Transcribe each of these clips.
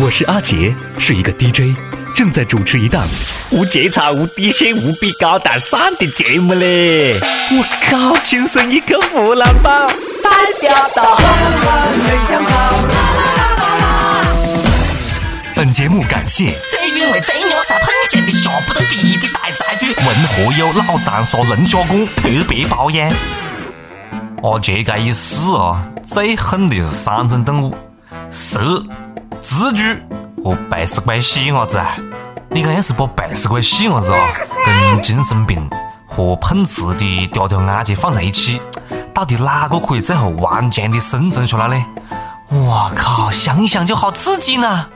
我是阿杰，是一个 DJ，正在主持一档无节操、无底线、无比高大上的节目嘞！我靠，亲生一个湖南宝，代表到没想到。本节目感谢最原味、最牛杂、喷咸的下不得地的大菜具，文和友老长沙龙虾馆特别包养。阿杰这一世啊，最恨的是三种动物：蛇。蜘蛛和白死鬼细伢子啊！你看，要是把白死鬼细伢子啊跟精神病和碰瓷的屌屌眼睛放在一起，到底哪个可以最后顽强的生存下来呢？我靠，想一想就好刺激呢！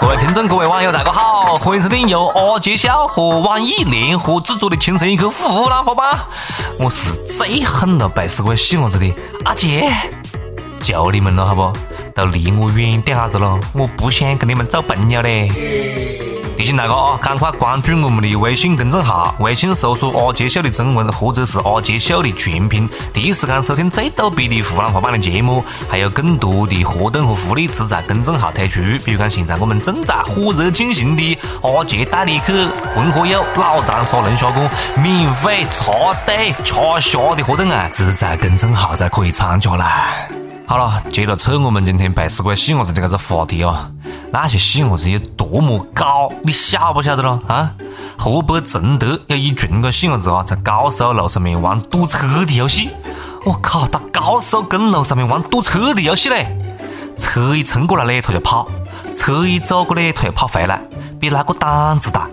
各位听众，各位网友，大家好，欢迎收听由阿杰笑和网易联合制作的《亲生一刻湖南话版》，我是最恨了背死鬼细伢子的阿杰，求你们了，好不？都离我远点下子了，我不想跟你们做朋友嘞。提醒大家啊，赶快关注我们的微信公众号，微信搜索“阿杰秀”的中文或者是“阿杰秀”的全拼，第一时间收听最逗逼的湖南话版的节目，还有更多的活动和福利只在公众号推出。比如讲，现在我们正在火热进行的阿杰带你去文和友老长沙龙虾馆免费插队吃虾的活动啊，只在公众号才可以参加啦。好了，接着扯我们今天背死鬼细伢子的这个话题啊，那些细伢子有多么高，你晓不晓得咯？啊，河北承德有一群个细伢子啊，在高速路上面玩堵车的游戏。我靠，到高速公路上面玩堵车的游戏嘞！车一冲过来嘞，他就跑；车一走过来，他又跑回来，比那个胆子大。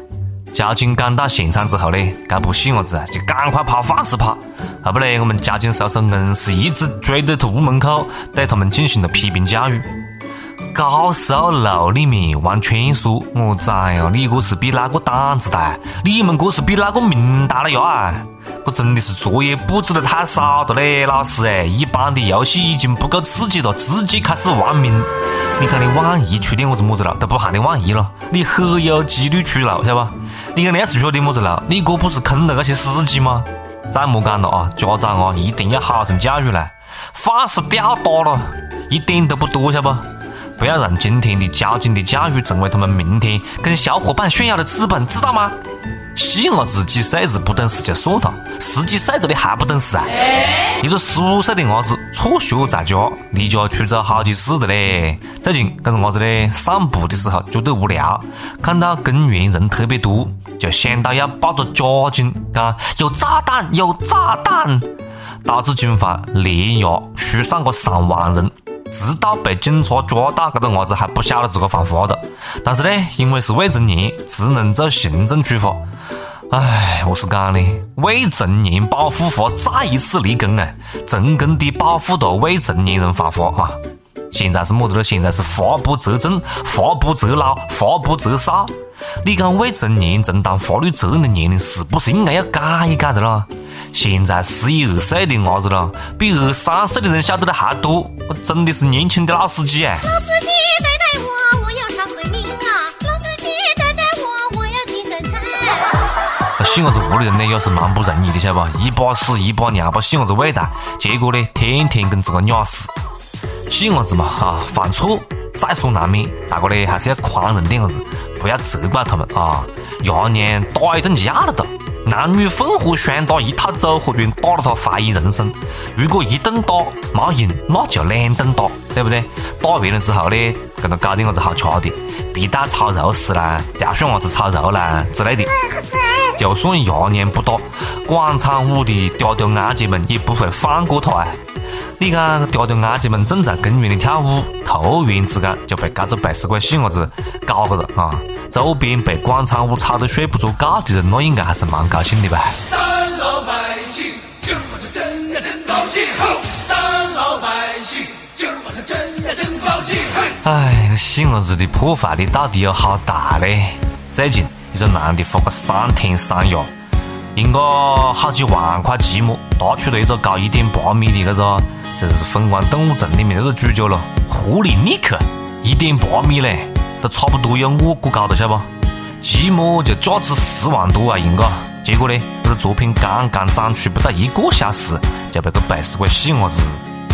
交警赶到现场之后呢，这部细伢子就赶快跑，放肆跑。后不嘞，我们交警叔叔硬是一直追到他屋门口，对他们进行了批评教育。高速路里面玩圈速，我崽呀！你这是比哪个胆子大？你们这是比哪个命大了呀？这真的是作业布置的太少了嘞，老师哎！一般的游戏已经不够刺激了，直接开始玩命。你看你万一出点么子么子了，都不喊你万一了，你很有几率出路，晓得吧？你看你要是学点么子路，你哥不是坑了那些司机吗？再莫讲了啊，家长啊，一定要好生教育嘞，饭是吊打了，一点都不多，晓得不？不要让今天的交警的教育成为他们明天跟小伙伴炫耀的资本，知道吗？细伢子几岁子不懂事就算了，十几岁的你还不懂事啊？一个十五岁的伢子辍学在家，离家出走好几次的嘞。最近这个伢子嘞，散步的时候觉得无聊，看到公园人特别多，就想到要报个假警，啊有炸弹，有炸弹，导致警方连夜疏散个上万人。直到被警察抓到，这个伢子还不晓得自个犯法的。但是呢，因为是未成年，只能做行政处罚。唉，我是讲呢，未成年保护法再一次立功啊，成功的保护了未成年人犯法啊。现在是么子了？现在是法不责众，法不责老，法不责少。你讲未成年承担法律责任的年龄是不是应该要改一改的啦？现在十一二岁的伢子了，比二三岁的人晓得的还多，我真的是年轻的老司机哎！老司机带带我，我要上回民啊！老司机带带我，我要提身材。那细伢子屋里人呢，也是蛮不容易的，晓得不？一把屎一把尿把细伢子喂大，结果呢，天天跟自个鸟死。细伢子嘛，哈，犯错在所难免，大哥呢还是要宽容点子，不要责怪他们啊！爷娘打一顿架了都。男女混合双打一套组合拳打了他怀疑人生。如果一顿打没用，那就两顿打，对不对？打完了之后呢，给他搞点啥子好吃的，皮蛋炒肉丝啦，吊扇伢子炒肉啦之类的。就算爷娘不打，广场舞的嗲嗲眼睛们也不会放过他啊！你看，嗲嗲眼睛们正在公园里跳舞，突然之间就被这个背死鬼细伢子搞个了啊！周边被广场舞吵得睡不着觉的人，那应该还是蛮高兴的吧？咱老百姓今儿晚上真呀真高兴，咱老百姓今儿晚上真呀真高兴。哎，细伢子的破坏力到底有好大嘞？最近一个男的花个三天三夜，用个好几万块积木，搭出了一个高一点八米的这个，就是《疯狂动物城》里面那个主角了，狐狸尼克，一点八米嘞。都差不多有我这高了，晓得不？积木就价值十万多啊，用个。结果呢，这个作品刚刚展出不到一个小时，就被个背死鬼细伢子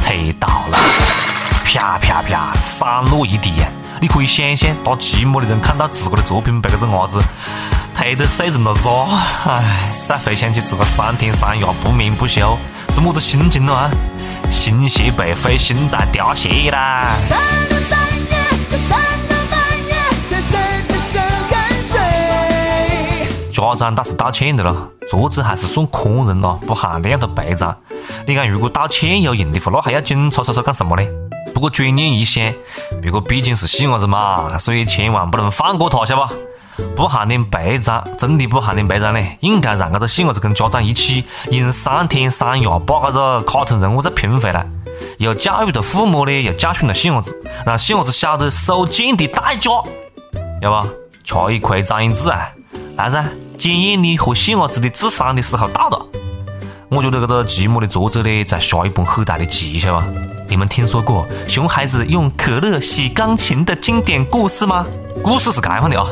推倒了。啪啪啪散落一地！你可以想象，打寂寞的人看到自个的作品被这个伢子推得碎成了渣，唉，再回想起自个三天三夜不眠不休是么子心情了啊？心血被飞，心在凋谢啦！家长倒是道歉的了，作者还是算宽人咯，不喊那样的赔偿。你看，如果道歉有用的话，那还要警察叔叔干什么呢？不过转念一想，别个毕竟是细伢子嘛，所以千万不能放过他，晓得吧？不喊点赔偿，真的不喊点赔偿呢，应该让这个细伢子跟家长一起用三天三夜把这个卡通人物再拼回来，又教育了父母呢，又教训了细伢子，让细伢子晓得手贱的代价，要不？吃一亏长一智啊！来噻，检验你和细伢子的智商的时候到了。我觉得这个寂寞的作者呢，在下一本很大的棋，晓得吧？你们听说过熊孩子用可乐洗钢琴的经典故事吗？故事是这样的啊，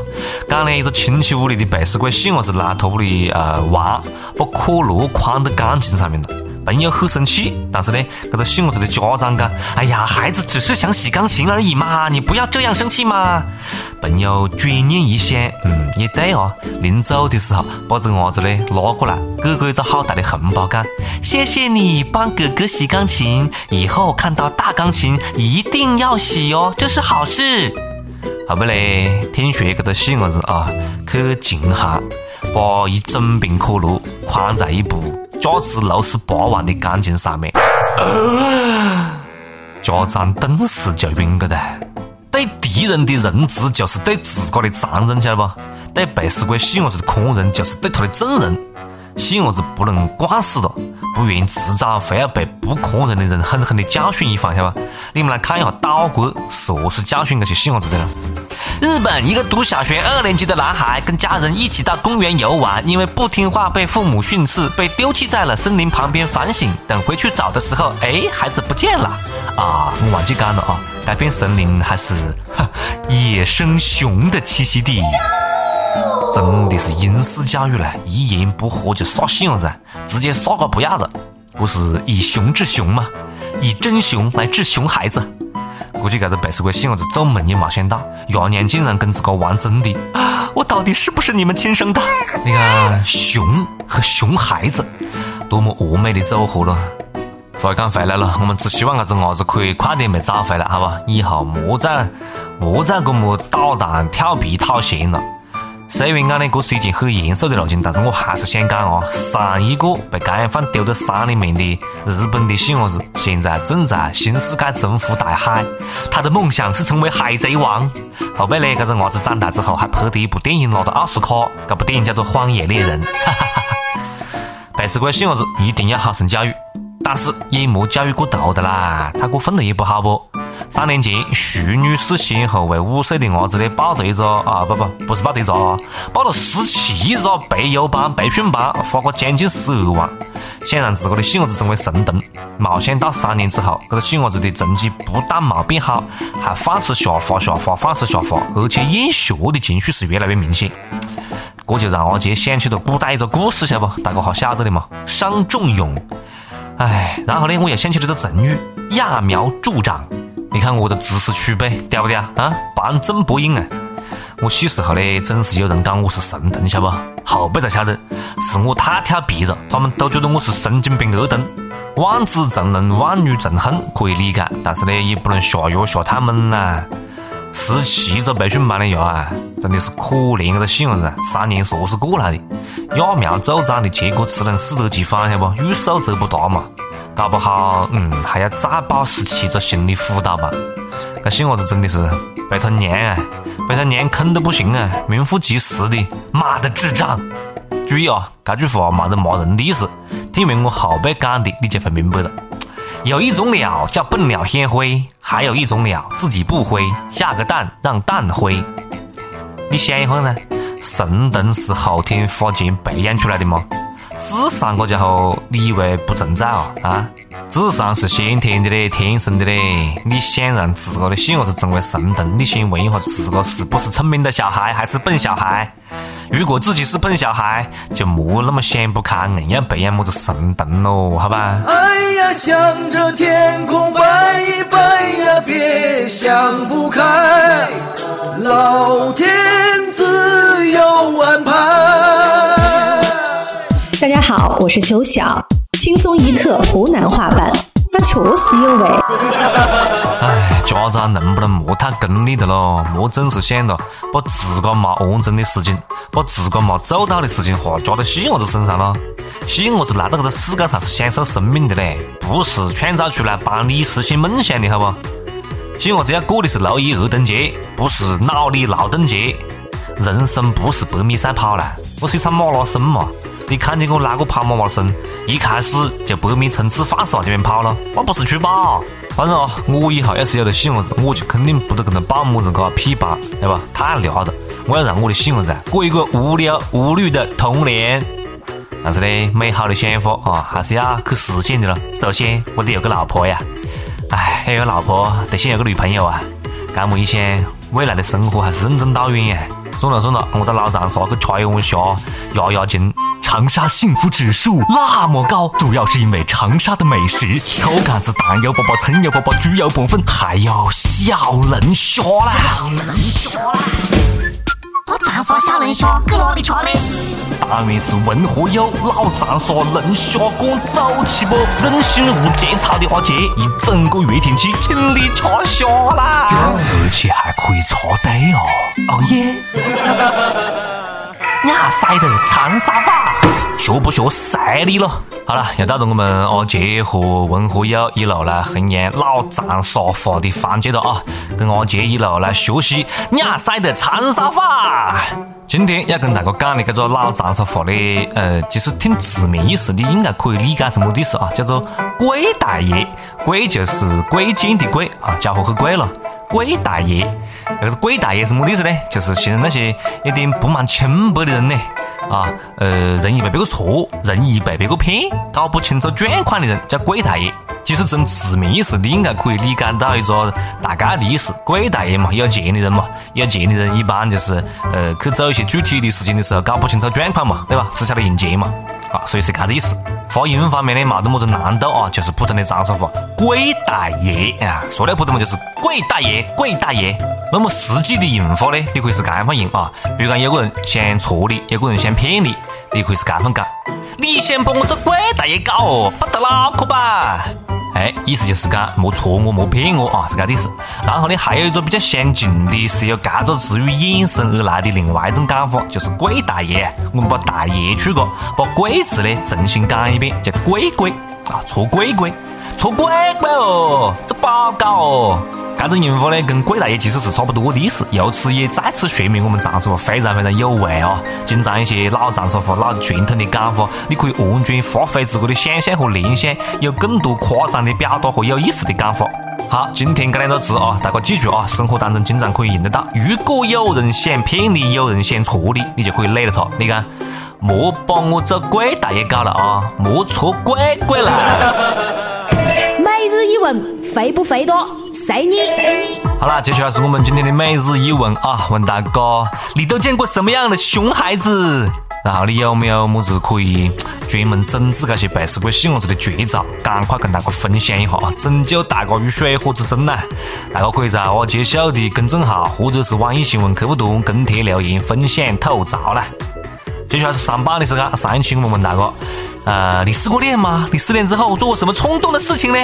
讲了一个亲戚屋里的背时鬼细伢子来他屋里呃娃，把可乐框在钢琴上面了。朋友很生气，但是呢，这个细伢子的家长讲：“哎呀，孩子只是想洗钢琴而已嘛，你不要这样生气嘛。”朋友转念一想，嗯，也对哦。临走的时候，把这伢子呢拉过来，给个一个好大的红包，讲：“谢谢你帮哥哥洗钢琴，以后看到大钢琴一定要洗哦，这是好事。”后背嘞，听说这个细伢子啊，去琴行把一整瓶可乐框在一部价值六十八万的钢琴上面，家长顿时就晕了的。对敌人的仁慈就是对自个的残忍，晓得不？对背时鬼细伢子的可人就是对他的纵容。细伢子不能惯死了，不然迟早会要被不可人的人狠狠的教训一番，晓得吧？你们来看一下岛国是何是教训这些细伢子的了。日本一个读小学二年级的男孩跟家人一起到公园游玩，因为不听话被父母训斥，被丢弃在了森林旁边反省。等回去找的时候，哎，孩子不见了啊！忘记讲了啊，该片森林还是野生熊的栖息地。真的是应试教育了，一言不合就耍性子，直接耍个不要了。不是以熊治熊吗？以真熊来治熊孩子。估计这个背时鬼细伢子做梦也没想到，爷娘竟然跟自个玩真的。我到底是不是你们亲生的？你看熊和熊孩子，多么完美的组合了。话讲回来了，我们只希望这只伢子可以快点被找回来，好吧？以后莫再莫再这么捣蛋、调皮、讨嫌了。虽然讲呢，这是一件很严肃的事情，但是我还是想讲啊，上一个被干放丢在山里面的日本的细伢子，现在正在新世界征服大海，他的梦想是成为海贼王。后背呢，这个伢子长大之后还拍的一部电影拿到奥斯卡，这部电影叫做《荒野猎人》。哈哈哈哈背时鬼细伢子一定要好生教育，但是也莫教育过头的啦，太过分了也不好不。三年前，徐女士先后为五岁的儿子呢报了一个啊不不不是报的一个啊，报了十七个培优班、培训班，花个将近十二万，想让自个的细伢子成为神童。没想到三年之后，这个细伢子的成绩不但没变好，还放肆下滑下滑，放肆下滑，而且厌学的情绪是越来越明显。这就让阿杰想起了古代一个故事，晓不？大家还晓得的嘛？伤仲永。哎，然后呢，我又想起了个成语“揠苗助长”。你看我的知识储备屌不屌啊？板正不硬啊！我小时候呢，总是有人讲我是神童，晓得不？后辈才晓得是我太调皮了，他们都觉得我是神经病儿童。望子成龙，望女成凤可以理解，但是呢，也不能下药下太猛呐。十七个培训班的牙啊，真的是可怜这个细伢子，三年是何是过来的？揠苗助长的结果只能适得其反，晓得不？欲速则不达嘛。搞不好，嗯，还要再报十七个心理辅导班。这细伢子真的是被他娘啊，被他娘坑得不行啊，名副其实的妈的智障。注意啊，这句话没得骂人的意思，听完我后背讲的你就会明白了。有一种鸟叫笨鸟先飞，还有一种鸟自己不飞，下个蛋让蛋飞。你想一下呢，神童是后天花钱培养出来的吗？智商这家伙，你以为不存在啊？啊，智商是先天的嘞，天生的嘞。你想让自个的细伢子成为神童，你先问一下自个是不是聪明的小孩，还是笨小孩？如果自己是笨小孩，就莫那么想不开，硬要培养么子神童咯，好吧？哎呀，向着天空拜一拜呀，别想不开，老天自有安排。大家好，我是秋晓，轻松一刻湖南话版，那确实有味。唉，家长能不能莫太功利的咯？莫总是想着把自个没完成的事情，把自个没做到的事情，话加到细伢子身上咯。细伢子来到这个世界上是享受生命的嘞，不是创造出来帮你实现梦想的，好不？细伢子要过的是六一儿童节，不是脑力劳动节。人生不是百米赛跑啦，我是一场马拉松嘛。你看见过哪个跑马拉松一开始就百米冲刺放肆往前面跑了？我不是去跑。反正啊，我以后要是有了细伢子，我就肯定不得跟他报么子个屁班，对吧？太累了。我要让我的细伢子过一个无聊无虑的童年。但是呢，美好的想法啊，还是要去实现的咯。首先，我得有个老婆呀。唉，要有老婆，得先有个女朋友啊。这么一想，未来的生活还是任重道远呀。算了算了，我到老长沙去吃一碗虾，压压惊。长沙幸福指数那么高，主要是因为长沙的美食：臭干子、蛋油粑粑、葱油粑粑、猪油拌粉，还有小龙虾啦。小龙虾啦我长沙小龙虾搁哪里吃呢？当然是文和友老长沙龙虾馆走起不？任性无节操的话，姐一整个月天气请你吃虾啦，而且还可以插队哦。哦耶！亚塞的长沙话，学不学晒你了？好了，又到了我们阿杰和文和友一路来弘扬老长沙话的环节了啊！跟阿杰一路来学习亚塞的长沙话。今天要跟大家讲的这个老长沙话呢，呃，其实挺字面意思，你应该可以理解什么意思啊？叫做“贵大爷”，贵就是贵贱的贵啊，家伙很贵了。鬼大爷，那个鬼大爷是么意思呢？就是形容那些有点不满清白的人呢，啊，呃，容易被别个错，容易被别个骗，搞不清楚状况的人叫鬼大爷。其实从字面意思，你应该可以理解到一个大概的意思。鬼大爷嘛，有钱的人嘛，有钱的人一般就是呃去做一些具体的事情的时候搞不清楚状况嘛，对吧？只晓得用钱嘛，啊，所以是这个意思。发音方面呢，没得么子难度啊，就是普通的长沙话，贵大爷啊，说的普通话就是贵大爷，贵大爷。那么实际的用法呢，你可以是这样用啊，比如讲有个人想错你，有个人想骗你，你可以是这样讲，你先把我这贵大爷搞哦，不得脑壳吧？哎，意思就是讲莫戳我，莫骗我啊，是这个意思。然后呢，还有一个比较相近的，是由这个词语衍生而来的另外一种讲法，就是贵大爷。我们把大爷去掉，把贵字呢重新讲一遍，叫贵贵啊，错贵贵，错贵贵哦，这不好搞哦。这种用法呢，跟贵大爷其实是差不多的意思。由此也再次说明我们长沙话非常非常有味啊！经常一些老长沙话、老传统的讲法，你可以完全发挥自个的想象和联想，有更多夸张的表达和有意思的讲法。好，今天这两个字啊，大家记住啊，生活当中经常可以用得到。如果有人想骗你，有人想错你，你就可以累了他。你看，莫把我这贵大爷搞了啊，莫错贵贵了。每日一问，会不会多？随你。好了，接下来是我们今天的每日一问啊，问大哥，你都见过什么样的熊孩子？然后你有没有么子可以专门整治这些背时鬼细伢子的绝招？赶快跟大家分享一下啊，拯救大哥于水火之中呐！大家可以在阿杰秀的公众号或者是网易新闻客户端跟帖留言分享吐槽啦。接下来是上榜的时间，上一期我们问大哥，呃，你失过恋吗？你失恋之后做过什么冲动的事情呢？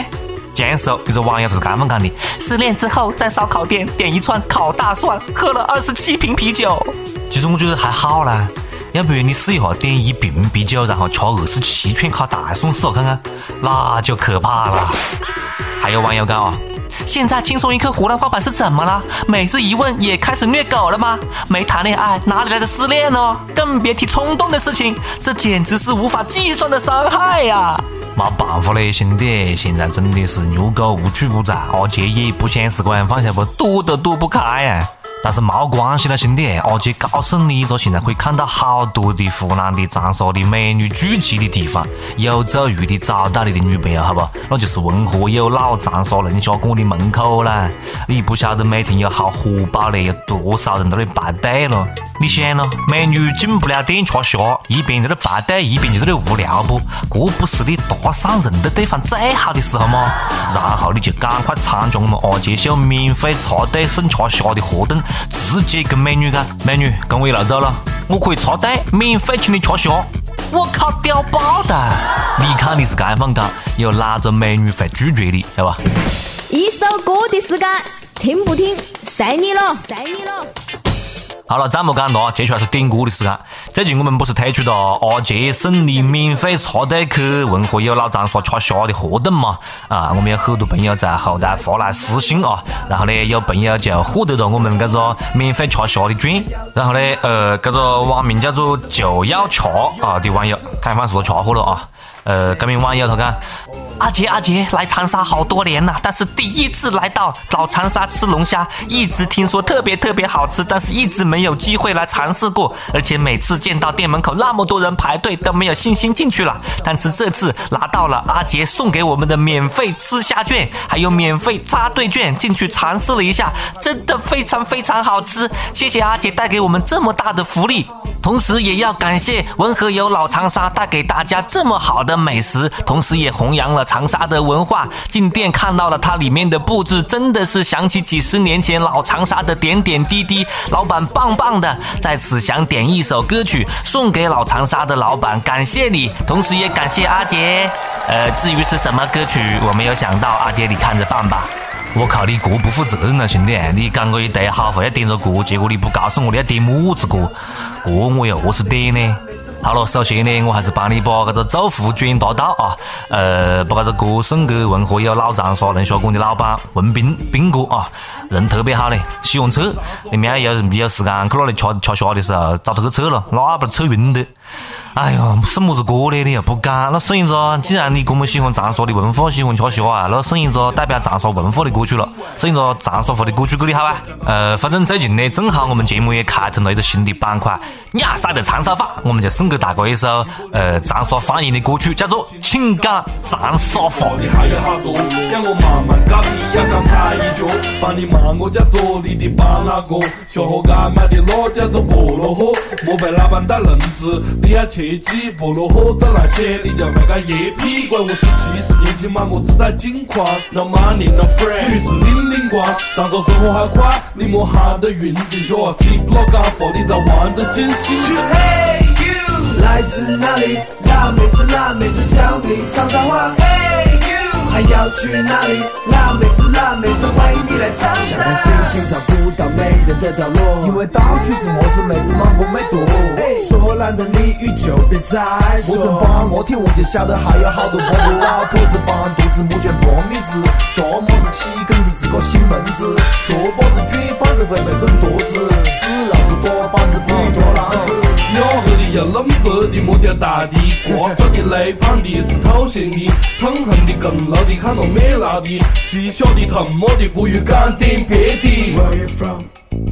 江苏有个网友就是这么讲的：失恋之后在烧烤店点一串烤大蒜，喝了二十七瓶啤酒。其实我觉得还好啦，要不然你试一下点一瓶啤酒，然后吃二十七串烤大蒜，试下看看，那就可怕了。还有网友讲啊，现在轻松一刻湖南话版是怎么了？每日一问也开始虐狗了吗？没谈恋爱哪里来的失恋呢？更别提冲动的事情，这简直是无法计算的伤害呀！没办法嘞，兄弟，现在真的是牛狗无处不在，而且也不想是管，放下不躲都躲不开呀。但是没关系啦，兄弟，阿杰告诉你一个现在可以看到好多的湖南的长沙的美女聚集的地方，有走运的找到你的女朋友，好不？那就是文和友老长沙龙虾馆的门口啦。你不晓得每天有好火爆嘞，有多少人在那里排队了？你想咯，美女进不了店吃虾，一边在那排队，一边就在那无聊不？这不是你搭上人的对方最好的时候吗？然后你就赶快参加我们阿杰秀免费插队送吃虾的活动，直接跟美女讲：“美女，跟我一路走了，我可以插队免费请你吃虾。”我靠，屌爆的！你看你是街坊讲，有哪个美女会拒绝你，对吧？一首歌的时间，听不听，随你了，随你了。好了，再莫讲了，接下来是点歌的时间。最近我们不是推出了阿杰送你免费插队去文和友老长沙吃虾的活动嘛？啊，我们有很多朋友在后台发来私信啊，然后呢，有朋友就获得了我们这个免费吃虾的券。然后呢，呃，这个网名叫做就要吃啊的网友，看看是不是吃货了啊？呃，革命网友他讲。阿杰，阿杰来长沙好多年了，但是第一次来到老长沙吃龙虾，一直听说特别特别好吃，但是一直没有机会来尝试过，而且每次见到店门口那么多人排队，都没有信心进去了。但是这次拿到了阿杰送给我们的免费吃虾券，还有免费插队券，进去尝试了一下，真的非常非常好吃。谢谢阿杰带给我们这么大的福利，同时也要感谢文和友老长沙带给大家这么好的美食，同时也弘扬了。长沙的文化，进店看到了它里面的布置，真的是想起几十年前老长沙的点点滴滴。老板棒棒的，在此想点一首歌曲送给老长沙的老板，感谢你，同时也感谢阿杰。呃，至于是什么歌曲，我没有想到，阿杰你看着办吧。我靠，你这不负责任啊，兄弟！你讲我一堆好话要点着歌，结果你不告诉我你要点么子歌，这我又何是点呢？好了，首先呢，我还是帮你把这个祝福转达到啊，呃，把这个歌送给文和友老长沙龙虾馆的老板文斌斌哥啊，人特别好嘞，喜欢车，你们要有有时间去那里吃吃虾的时候找他去测了，那不测晕的。哎呀，送么子歌呢？你又不讲，那送一个，既然你这么喜欢长沙的文化，喜欢吃虾啊，那送一个代表长沙文化的歌曲了，送一个长沙话的歌曲给你好啊。呃，反正最近呢，正好我们节目也开通了一个新的板块，亚塞的长沙话，我们就送给大家一首呃长沙方言的歌曲，叫做《请讲长沙话》。你还有好多，让我慢慢教你，要刚踩一脚，帮你骂我家做你的巴拉哥，小河街买的辣叫做菠萝河，莫被老板带愣子，你要切。记，菠萝河在那些，你就会干野屁。怪我是七十年轻嘛，我自带金矿，No money，No friend，属于是零零光。长沙生活好快，你莫喊得运进去啊！C block 高放你在玩的艰辛。Hey you，来自哪里？辣妹子，辣妹子教你长沙话。Hey you，还要去哪里？辣妹子，老妹子欢迎你来长沙。像星星照不到每人的角落，因为到处是么子妹子芒果没多。说烂的俚语就别再说。我曾帮我听，我就晓得还有好多朋友老口子帮肚子木卷破米子，做么子起梗子自个心闷子，错把子卷反正会被整肚子，死老子多板子不如拖浪子。我和你要冷白的莫掉大的，挂粉的雷胖的是透咸的，痛恨的更老的看到灭老的，细小的疼么的不如干点别的。Where you from?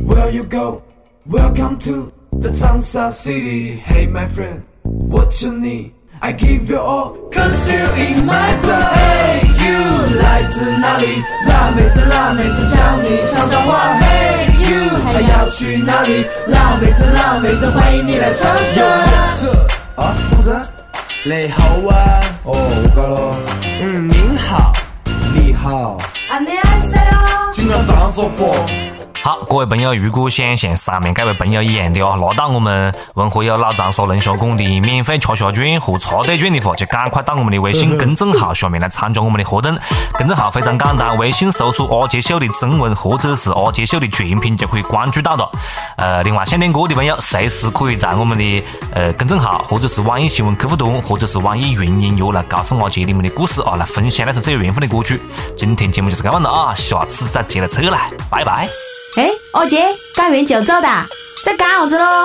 Where you go? Welcome to the changsa city. Hey my friend, what you need? I give you all, cause you in my blood. You，来自哪里？辣妹子，辣妹子教你悄悄话。Hey you，还要去哪里？辣妹子，辣妹子欢迎你来长沙。啊，公子？你好啊，哦，我搞了。嗯，您好，你好。안녕하세 요。 今天长沙话。好，各位朋友，如果想像上面这位朋友一样的啊，拿到我们文和友老长沙龙虾馆的免费吃虾券和插队券的话，就赶快到我们的微信公众号下面来参加我们的活动。公众号非常简单，微信搜索“阿杰秀”的中文或者是“阿杰秀”的全拼就可以关注到了。呃，另外想点歌的朋友，随时可以在我们的呃公众号或者是网易新闻客户端或者是网易云音乐来告诉阿杰你们的故事啊，来分享那首最有缘分的歌曲。今天节目就是这样了啊，下次再接着扯来，拜拜。哎，二姐，干完酒走的，在干啥子喽？